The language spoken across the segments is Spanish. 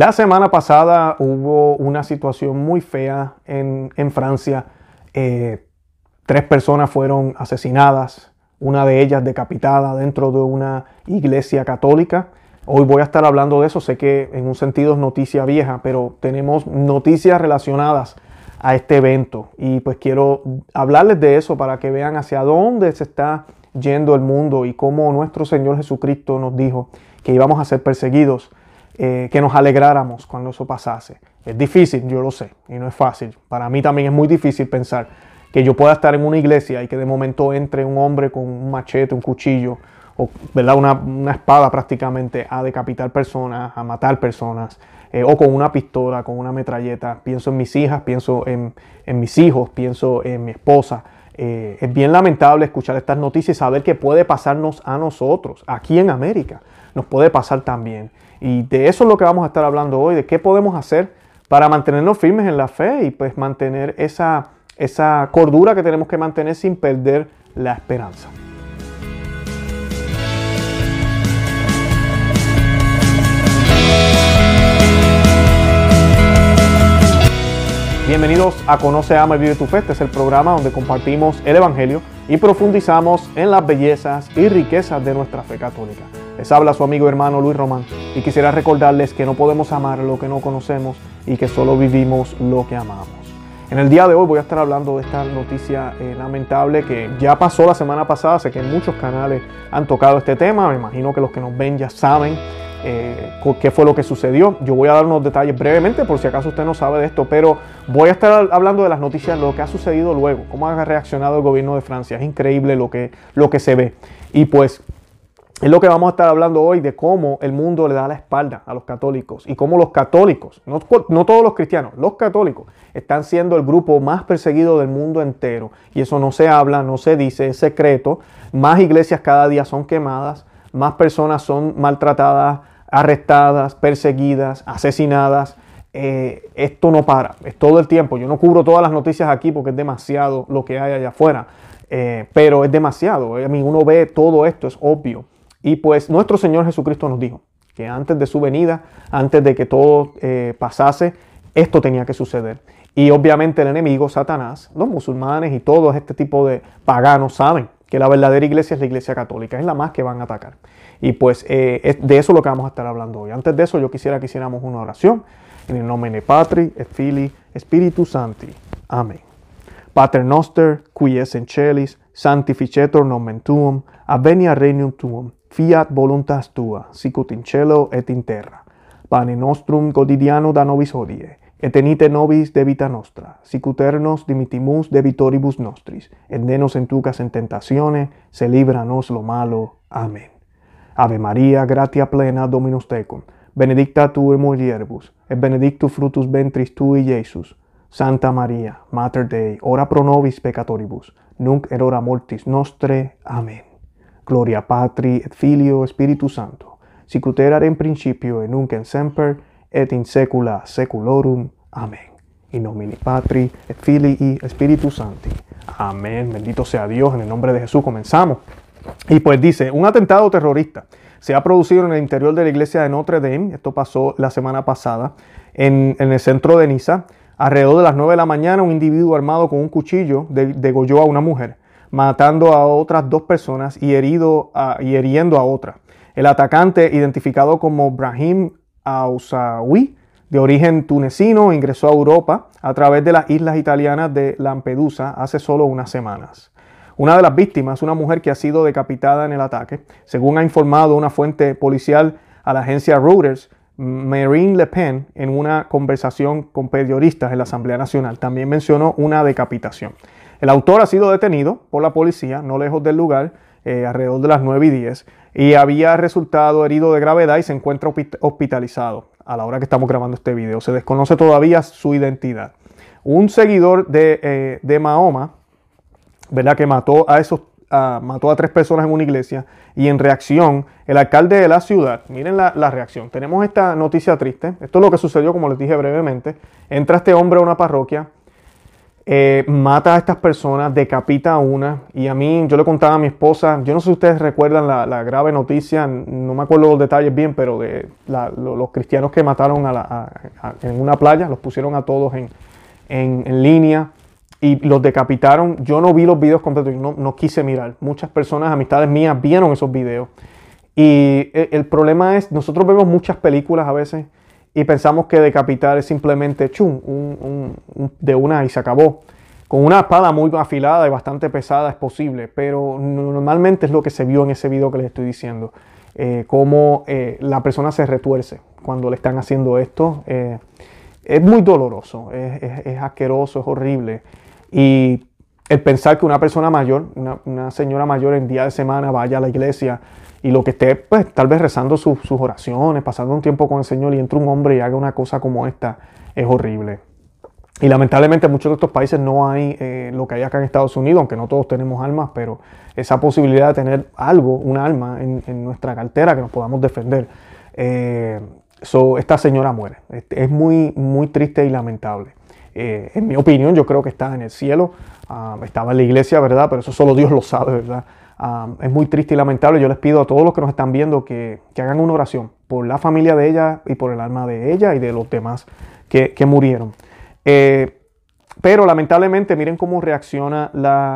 La semana pasada hubo una situación muy fea en, Francia. Eh, tres personas fueron asesinadas, una de ellas decapitada dentro de una iglesia católica. Hoy voy a estar hablando de eso, sé que en un sentido es noticia vieja, pero tenemos noticias relacionadas a este evento y pues quiero hablarles de eso para que vean hacia dónde se está yendo el mundo y cómo nuestro Señor Jesucristo nos dijo que íbamos a ser perseguidos, eh, que nos alegráramos cuando eso pasase. Es difícil, yo lo sé, y no es fácil. Para mí también es muy difícil pensar que yo pueda estar en una iglesia y que de momento entre un hombre con un machete, un cuchillo, o ¿verdad? Una, espada prácticamente a decapitar personas, a matar personas, eh, o con una pistola, con una metralleta. Pienso en mis hijas, pienso en, mis hijos, pienso en mi esposa. Eh, es bien lamentable escuchar estas noticias y saber que puede pasarnos a nosotros, aquí en América. Nos puede pasar también. Y de eso es lo que vamos a estar hablando hoy, de qué podemos hacer para mantenernos firmes en la fe y pues mantener esa, esa cordura que tenemos que mantener sin perder la esperanza. Bienvenidos a Conoce, Ama y Vive tu Fe. Este es el programa donde compartimos el Evangelio y profundizamos en las bellezas y riquezas de nuestra fe católica. Les habla su amigo hermano Luis Román y quisiera recordarles que no podemos amar lo que no conocemos y que solo vivimos lo que amamos. En el día de hoy voy a estar hablando de esta noticia eh, lamentable que ya pasó la semana pasada. Sé que muchos canales han tocado este tema. Me imagino que los que nos ven ya saben eh, qué fue lo que sucedió. Yo voy a dar unos detalles brevemente por si acaso usted no sabe de esto, pero voy a estar hablando de las noticias, lo que ha sucedido luego, cómo ha reaccionado el gobierno de Francia. Es increíble lo que, lo que se ve. Y pues es lo que vamos a estar hablando hoy de cómo el mundo le da la espalda a los católicos y cómo los católicos, no, no, todos los cristianos, los católicos están siendo el grupo más perseguido del mundo entero. Y eso no se habla, no se dice, es secreto. Más iglesias cada día son quemadas, más personas son maltratadas, arrestadas, perseguidas, asesinadas. Eh, esto no para, es todo el tiempo. Yo no cubro todas las noticias aquí porque es demasiado lo que hay allá afuera, eh, pero es demasiado. A mí uno ve todo esto, es obvio. Y pues nuestro Señor Jesucristo nos dijo que antes de su venida, antes de que todo eh, pasase, esto tenía que suceder. Y obviamente el enemigo, Satanás, los musulmanes y todo este tipo de paganos saben que la verdadera iglesia es la iglesia católica, es la más que van a atacar. Y pues eh, de eso es lo que vamos a estar hablando hoy. Antes de eso, yo quisiera que hiciéramos una oración en el nombre de Patri, Fili, Spiritus Santi. Amén. Pater noster, qui es in celis, sanctificetur nomen tuum, avenia regnum tuum, fiat voluntas tua, sicut in cielo et in terra. Pane nostrum quotidiano da nobis hodie, et tenite nobis debita nostra, sicuternos dimitimus debitoribus nostris, et denos entucas en tentazione, se libranos lo malo. Amén. Ave María, gratia plena, Dominus tecum, benedicta tu in mulieribus, et benedictus fructus ventris tui, Iesus. Santa María, Mater Dei, ora pro nobis peccatoribus, nunc et hora mortis nostre. Amén. Gloria Patri et Filio Spiritus Santo, sicut erat in principio et nunc en semper, et in saecula saeculorum. Amén. In nomine Patri et Filii et Spiritus Sancti. Amén. Bendito sea Dios. En el nombre de Jesús comenzamos. Y pues dice, un atentado terrorista se ha producido en el interior de la iglesia de Notre Dame. Esto pasó la semana pasada en, el centro de Niza. Alrededor de las 9 de la mañana, un individuo armado con un cuchillo degolló a una mujer, matando a otras dos personas y, herido y hiriendo a otra. El atacante, identificado como Brahim Ausawi, de origen tunecino, ingresó a Europa a través de las islas italianas de Lampedusa hace solo unas semanas. Una de las víctimas, una mujer que ha sido decapitada en el ataque, según ha informado una fuente policial a la agencia Reuters, Marine Le Pen, en una conversación con periodistas en la Asamblea Nacional, también mencionó una decapitación. El autor ha sido detenido por la policía, no lejos del lugar, eh, alrededor de las 9 y 10, y había resultado herido de gravedad y se encuentra hospitalizado a la hora que estamos grabando este video. Se desconoce todavía su identidad. Un seguidor de, eh, Mahoma, ¿verdad? Que mató a esos mató a tres personas en una iglesia y en reacción el alcalde de la ciudad, miren la, la, reacción, tenemos esta noticia triste, esto es lo que sucedió como les dije brevemente, entra este hombre a una parroquia, eh, mata a estas personas, decapita a una. Y a mí, yo le contaba a mi esposa, yo no sé si ustedes recuerdan la, grave noticia, no me acuerdo los detalles bien, pero de los cristianos que mataron en una playa, los pusieron a todos en, en, línea y los decapitaron. Yo no vi los videos completos, no, no quise mirar. Muchas personas, amistades mías, vieron esos videos. Y el, el problema es, nosotros vemos muchas películas a veces y pensamos que decapitar es simplemente chum, de una y se acabó. Con una espada muy afilada y bastante pesada es posible, pero normalmente es lo que se vio en ese video que les estoy diciendo. Eh, cómo eh, la persona se retuerce cuando le están haciendo esto. Eh, es muy doloroso, es, asqueroso, es horrible. Y el pensar que una persona mayor, una, señora mayor en día de semana vaya a la iglesia y lo que esté, pues tal vez rezando sus oraciones, pasando un tiempo con el Señor y entra un hombre y haga una cosa como esta, es horrible. Y lamentablemente en muchos de estos países no hay eh, lo que hay acá en Estados Unidos, aunque no todos tenemos armas, pero esa posibilidad de tener algo, un arma en, nuestra cartera que nos podamos defender. Eh, esta señora muere. Es muy, muy triste y lamentable. Eh, en mi opinión, yo creo que está en el cielo. Ah, estaba en la iglesia, ¿verdad? Pero eso solo Dios lo sabe, ¿verdad? es muy triste y lamentable. Yo les pido a todos los que nos están viendo que, hagan una oración por la familia de ella y por el alma de ella y de los demás que, murieron. Eh, pero lamentablemente miren cómo reacciona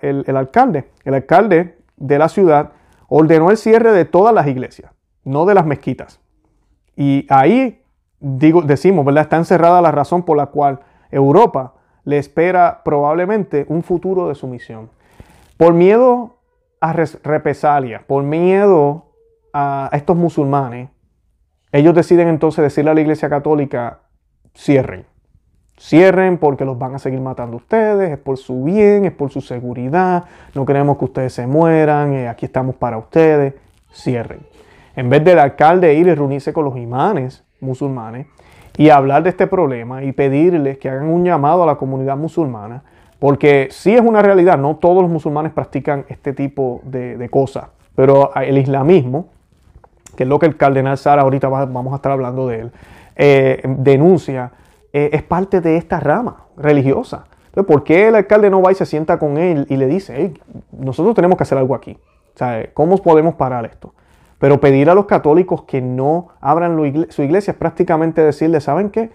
el, alcalde. El alcalde de la ciudad ordenó el cierre de todas las iglesias, no de las mezquitas. Y ahí digo, decimos, ¿verdad? Está encerrada la razón por la cual Europa le espera probablemente un futuro de sumisión. Por miedo a represalias, por miedo a estos musulmanes, ellos deciden entonces decirle a la Iglesia Católica, cierren. Cierren porque los van a seguir matando ustedes, es por su bien, es por su seguridad, no queremos que ustedes se mueran, eh, aquí estamos para ustedes, cierren. En vez del alcalde ir y reunirse con los imanes musulmanes y hablar de este problema y pedirles que hagan un llamado a la comunidad musulmana, porque sí es una realidad, no todos los musulmanes practican este tipo de, cosas, pero el islamismo, que es lo que el cardenal Sara, ahorita vamos a estar hablando de él, eh, denuncia, eh, es parte de esta rama religiosa. Entonces, ¿por qué el alcalde no va y se sienta con él y le dice, nosotros tenemos que hacer algo aquí? ¿Cómo podemos parar esto? Pero pedir a los católicos que no abran su iglesia es prácticamente decirle, ¿saben qué?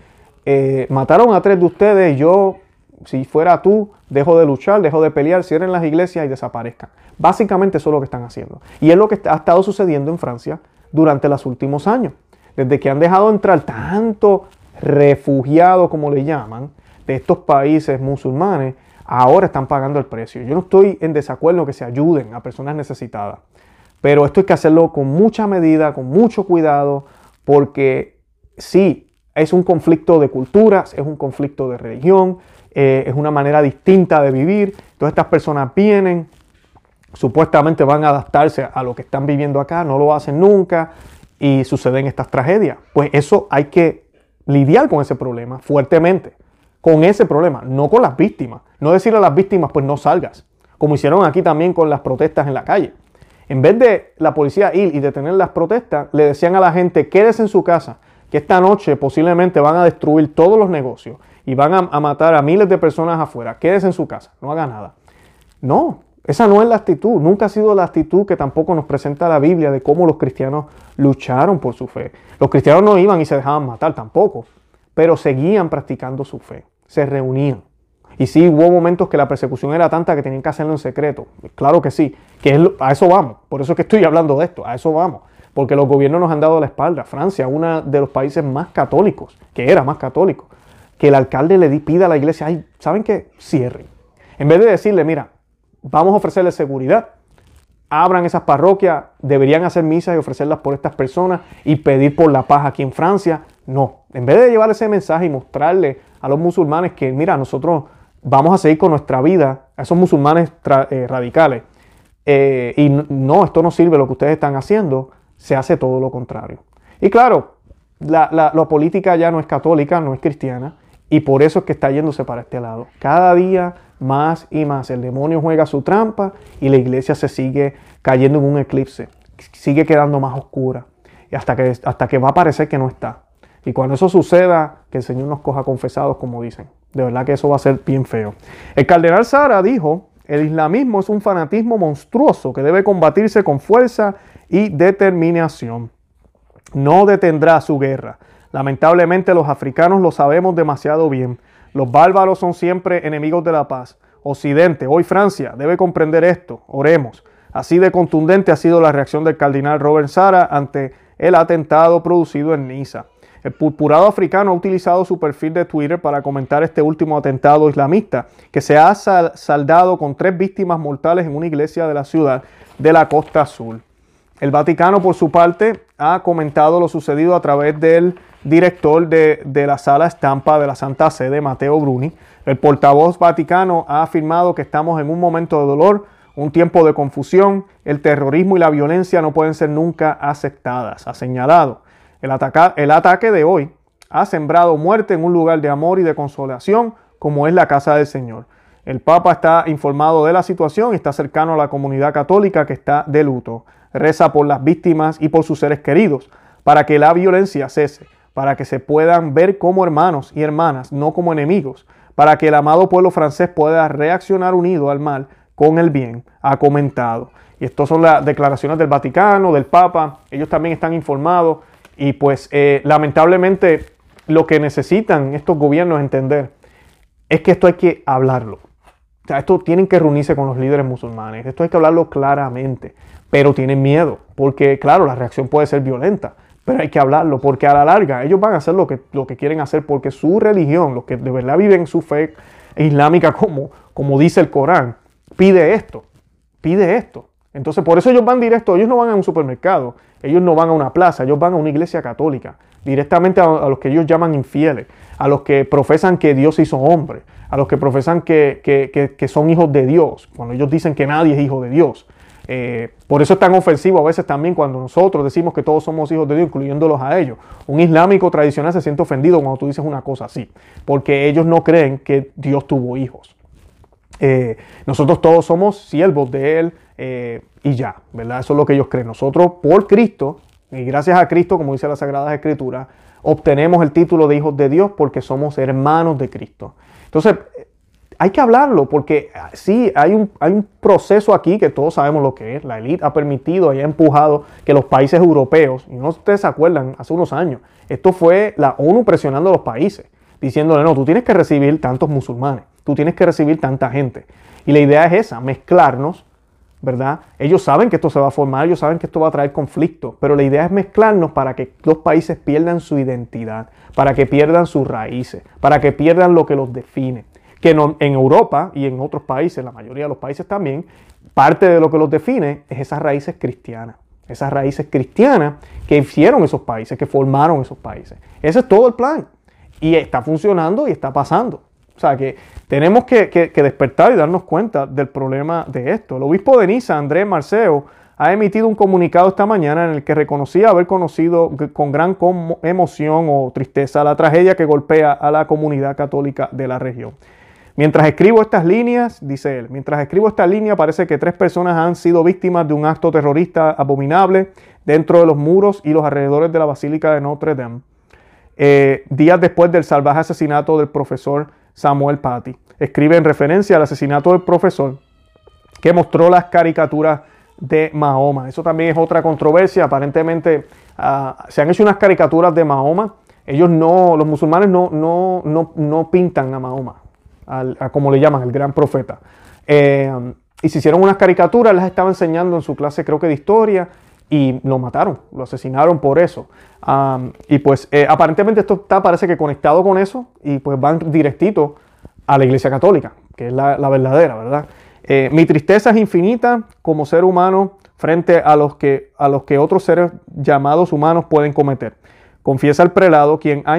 Eh, mataron a tres de ustedes, yo si fuera tú, dejo de luchar, dejo de pelear, cierren las iglesias y desaparezcan. Básicamente eso es lo que están haciendo. Y es lo que ha estado sucediendo en Francia durante los últimos años. Desde que han dejado entrar tanto refugiados, como le llaman, de estos países musulmanes, ahora están pagando el precio. Yo no estoy en desacuerdo que se ayuden a personas necesitadas, pero esto hay que hacerlo con mucha medida, con mucho cuidado, porque sí, es un conflicto de culturas, es un conflicto de religión, eh, es una manera distinta de vivir. Todas estas personas vienen, supuestamente van a adaptarse a lo que están viviendo acá, no lo hacen nunca y suceden estas tragedias. Pues eso hay que lidiar con ese problema fuertemente, con ese problema, no con las víctimas. No decirle a las víctimas, pues no salgas, como hicieron aquí también con las protestas en la calle. En vez de la policía ir y detener las protestas, le decían a la gente, quédese en su casa, que esta noche posiblemente van a destruir todos los negocios y van a, matar a miles de personas afuera. Quédese en su casa, no haga nada. No, esa no es la actitud, nunca ha sido la actitud que tampoco nos presenta la Biblia de cómo los cristianos lucharon por su fe. Los cristianos no iban y se dejaban matar tampoco, pero seguían practicando su fe, se reunían. Y sí, hubo momentos que la persecución era tanta que tenían que hacerlo en secreto. Claro que sí, que a eso vamos. Por eso es que estoy hablando de esto, a eso vamos. Porque los gobiernos nos han dado la espalda. Francia, uno de los países más católicos, que era más católico, que el alcalde le pida a la iglesia, ay, ¿saben qué? Cierren. En vez de decirle, mira, vamos a ofrecerle seguridad, abran esas parroquias, deberían hacer misas y ofrecerlas por estas personas y pedir por la paz aquí en Francia. No, en vez de llevar ese mensaje y mostrarle a los musulmanes que, mira, nosotros vamos a seguir con nuestra vida, esos musulmanes eh, radicales, eh, y no, esto no sirve lo que ustedes están haciendo, se hace todo lo contrario. Y claro, la, la política ya no es católica, no es cristiana, y por eso es que está yéndose para este lado. Cada día más y más el demonio juega su trampa y la iglesia se sigue cayendo en un eclipse. Sigue quedando más oscura. Y hasta que, hasta que va a parecer que no está. Y cuando eso suceda, que el Señor nos coja confesados, como dicen. De verdad que eso va a ser bien feo. El cardenal Sara dijo, el islamismo es un fanatismo monstruoso que debe combatirse con fuerza y determinación. No detendrá su guerra. Lamentablemente los africanos lo sabemos demasiado bien. Los bárbaros son siempre enemigos de la paz. Occidente, hoy Francia, debe comprender esto. Oremos. Así de contundente ha sido la reacción del cardenal Robert Sara ante el atentado producido en Niza. El purpurado africano ha utilizado su perfil de Twitter para comentar este último atentado islamista, que se ha saldado con tres víctimas mortales en una iglesia de la ciudad de la costa azul. El Vaticano, por su parte, ha comentado lo sucedido a través del director de, la sala estampa de la Santa Sede, Mateo Bruni. El portavoz vaticano ha afirmado que estamos en un momento de dolor, un tiempo de confusión. El terrorismo y la violencia no pueden ser nunca aceptadas, ha señalado. El, ataque de hoy ha sembrado muerte en un lugar de amor y de consolación como es la casa del Señor. El Papa está informado de la situación y está cercano a la comunidad católica que está de luto. Reza por las víctimas y por sus seres queridos, para que la violencia cese, para que se puedan ver como hermanos y hermanas, no como enemigos, para que el amado pueblo francés pueda reaccionar unido al mal con el bien, ha comentado. Y estas son las declaraciones del Vaticano, del Papa, ellos también están informados y pues eh, lamentablemente lo que necesitan estos gobiernos entender es que esto hay que hablarlo. Esto tienen que reunirse con los líderes musulmanes. Esto hay que hablarlo claramente. Pero tienen miedo. Porque, claro, la reacción puede ser violenta. Pero hay que hablarlo. Porque a la larga ellos van a hacer lo que, lo que quieren hacer. Porque su religión, los que de verdad viven su fe islámica como, como dice el Corán, pide esto. Pide esto. Entonces, por eso ellos van directo. Ellos no van a un supermercado. Ellos no van a una plaza, ellos van a una iglesia católica, directamente a, los que ellos llaman infieles, a los que profesan que Dios hizo hombre, a los que profesan que, son hijos de Dios, cuando ellos dicen que nadie es hijo de Dios. Eh, por eso es tan ofensivo a veces también cuando nosotros decimos que todos somos hijos de Dios, incluyéndolos a ellos. Un islámico tradicional se siente ofendido cuando tú dices una cosa así, porque ellos no creen que Dios tuvo hijos. Eh, nosotros todos somos siervos de Él eh, y ya, ¿verdad? Eso es lo que ellos creen. Nosotros, por Cristo, y gracias a Cristo, como dice la Sagrada Escritura, obtenemos el título de hijos de Dios porque somos hermanos de Cristo. Entonces, hay que hablarlo porque ah, sí, hay un, hay un proceso aquí que todos sabemos lo que es. La élite ha permitido y ha empujado que los países europeos, y no ustedes se acuerdan, hace unos años, esto fue la ONU presionando a los países, diciéndole, no, tú tienes que recibir tantos musulmanes. Tú tienes que recibir tanta gente. Y la idea es esa, mezclarnos, ¿verdad? Ellos saben que esto se va a formar, ellos saben que esto va a traer conflicto, pero la idea es mezclarnos para que los países pierdan su identidad, para que pierdan sus raíces, para que pierdan lo que los define. Que en Europa y en otros países, la mayoría de los países también, parte de lo que los define es esas raíces cristianas. Esas raíces cristianas que hicieron esos países, que formaron esos países. Ese es todo el plan. Y está funcionando y está pasando. O sea que tenemos que, despertar y darnos cuenta del problema de esto. El obispo de Niza, Andrés Marceo, ha emitido un comunicado esta mañana en el que reconocía haber conocido con gran emoción o tristeza la tragedia que golpea a la comunidad católica de la región. Mientras escribo estas líneas, dice él, mientras escribo esta línea parece que tres personas han sido víctimas de un acto terrorista abominable dentro de los muros y los alrededores de la Basílica de Notre Dame, eh, días después del salvaje asesinato del profesor Samuel Paty. Escribe en referencia al asesinato del profesor que mostró las caricaturas de Mahoma. Eso también es otra controversia. Aparentemente ah, se han hecho unas caricaturas de Mahoma. Ellos no, los musulmanes no, no, no, no pintan a Mahoma, a como le llaman, el gran profeta. Eh, y se hicieron unas caricaturas, las estaba enseñando en su clase, creo que de historia, y lo mataron, lo asesinaron por eso. y pues eh, aparentemente esto está, parece que conectado con eso y pues van directito a la Iglesia Católica, que es la, verdadera, ¿verdad? Eh, mi tristeza es infinita como ser humano frente a los, que, a los que otros seres llamados humanos pueden cometer. Confiesa el prelado, quien ha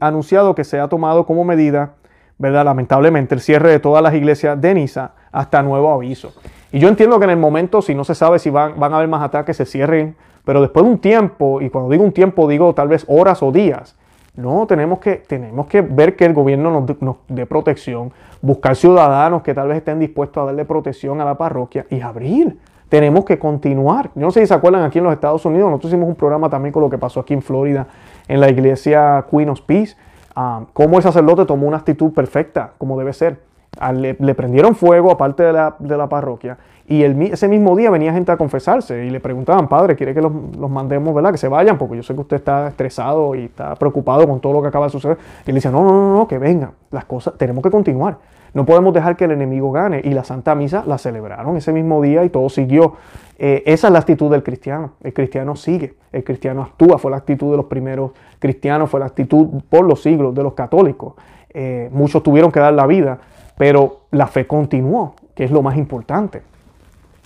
anunciado que se ha tomado como medida, ¿verdad? Lamentablemente, el cierre de todas las iglesias de Niza hasta nuevo aviso. Y yo entiendo que en el momento, si no se sabe si van, van a haber más ataques, se cierren, pero después de un tiempo, y cuando digo un tiempo digo tal vez horas o días, no, tenemos que, tenemos que ver que el gobierno nos, nos dé protección, buscar ciudadanos que tal vez estén dispuestos a darle protección a la parroquia y abrir. Tenemos que continuar. Yo no sé si se acuerdan aquí en los Estados Unidos, nosotros hicimos un programa también con lo que pasó aquí en Florida, en la iglesia Queen of Peace. ah, cómo el sacerdote tomó una actitud perfecta, como debe ser. Le, prendieron fuego aparte de la, de la parroquia y ese mismo día venía gente a confesarse y le preguntaban, padre, ¿quiere que los, mandemos, verdad? Que se vayan, porque yo sé que usted está estresado y está preocupado con todo lo que acaba de suceder. Y le decía, no, no, no, no, que vengan, las cosas, tenemos que continuar. No podemos dejar que el enemigo gane. Y la Santa Misa la celebraron ese mismo día y todo siguió. Eh, esa es la actitud del cristiano. El cristiano sigue, el cristiano actúa. Fue la actitud de los primeros cristianos, fue la actitud por los siglos de los católicos. Eh, muchos tuvieron que dar la vida, pero la fe continuó, que es lo más importante.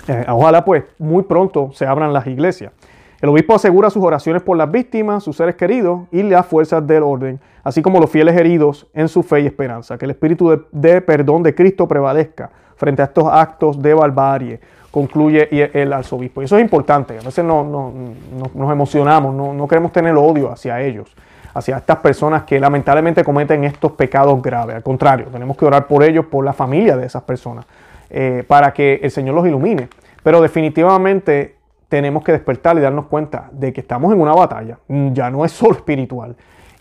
Eh, ojalá pues muy pronto se abran las iglesias. El obispo asegura sus oraciones por las víctimas, sus seres queridos y las fuerzas del orden, así como los fieles heridos en su fe y esperanza. Que el espíritu de, perdón de Cristo prevalezca frente a estos actos de barbarie, concluye el arzobispo. Y eso es importante. A veces no, nos emocionamos, no, queremos tener odio hacia ellos, hacia estas personas que lamentablemente cometen estos pecados graves. Al contrario, tenemos que orar por ellos, por la familia de esas personas, eh, para que el Señor los ilumine. Pero definitivamente tenemos que despertar y darnos cuenta de que estamos en una batalla. Ya no es solo espiritual.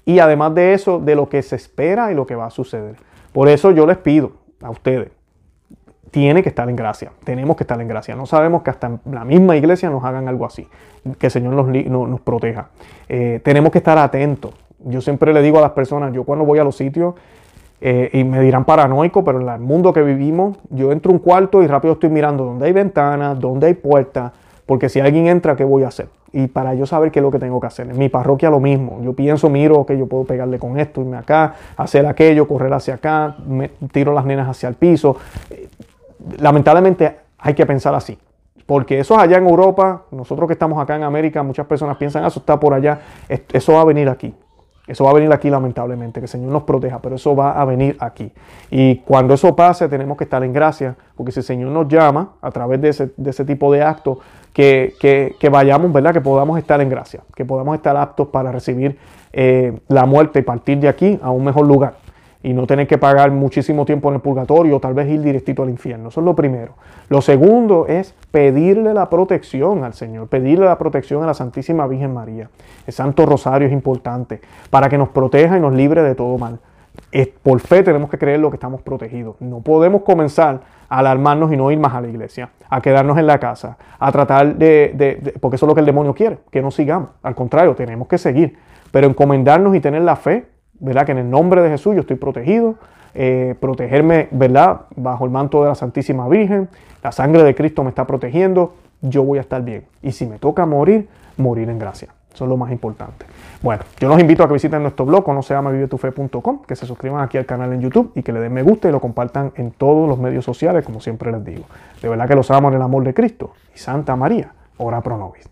Y además de eso, de lo que se espera y lo que va a suceder. Por eso yo les pido a ustedes, tiene que estar en gracia. Tenemos que estar en gracia. No sabemos que hasta en la misma iglesia nos hagan algo así. Que el Señor nos, nos proteja. Eh, tenemos que estar atentos. Yo siempre le digo a las personas, yo cuando voy a los sitios, eh, y me dirán paranoico, pero en el mundo que vivimos, yo entro a un cuarto y rápido estoy mirando dónde hay ventanas, dónde hay puertas, porque si alguien entra, ¿qué voy a hacer? Y para yo saber qué es lo que tengo que hacer. En mi parroquia lo mismo. Yo pienso, miro que yo puedo pegarle con esto, irme acá, hacer aquello, correr hacia acá, me tiro las nenas hacia el piso. Lamentablemente hay que pensar así. Porque eso es allá en Europa, nosotros que estamos acá en América, muchas personas piensan, ah, eso está por allá, eso va a venir aquí. Eso va a venir aquí lamentablemente, que el Señor nos proteja, pero eso va a venir aquí. Y cuando eso pase tenemos que estar en gracia, porque si el Señor nos llama a través de ese, tipo de actos, que, vayamos, ¿verdad? Que podamos estar en gracia, que podamos estar aptos para recibir eh, la muerte y partir de aquí a un mejor lugar y no tener que pagar muchísimo tiempo en el purgatorio o tal vez ir directito al infierno. Eso es lo primero. Lo segundo es pedirle la protección al Señor, pedirle la protección a la Santísima Virgen María. El Santo Rosario es importante para que nos proteja y nos libre de todo mal. por fe tenemos que creer lo que estamos protegidos. No podemos comenzar a alarmarnos y no ir más a la iglesia, a quedarnos en la casa, a tratar de, de porque eso es lo que el demonio quiere, que no sigamos. Al contrario, tenemos que seguir, pero encomendarnos y tener la fe ¿verdad? Que en el nombre de Jesús yo estoy protegido, eh, protegerme, ¿verdad? Bajo el manto de la Santísima Virgen, la sangre de Cristo me está protegiendo, yo voy a estar bien. Y si me toca morir, morir en gracia. Eso es lo más importante. Bueno, yo los invito a que visiten nuestro blog, no se llama vivetufe.com, que se suscriban aquí al canal en YouTube y que le den me gusta y lo compartan en todos los medios sociales, como siempre les digo. De verdad que los amo en el amor de Cristo. Y Santa María, ora pro nobis.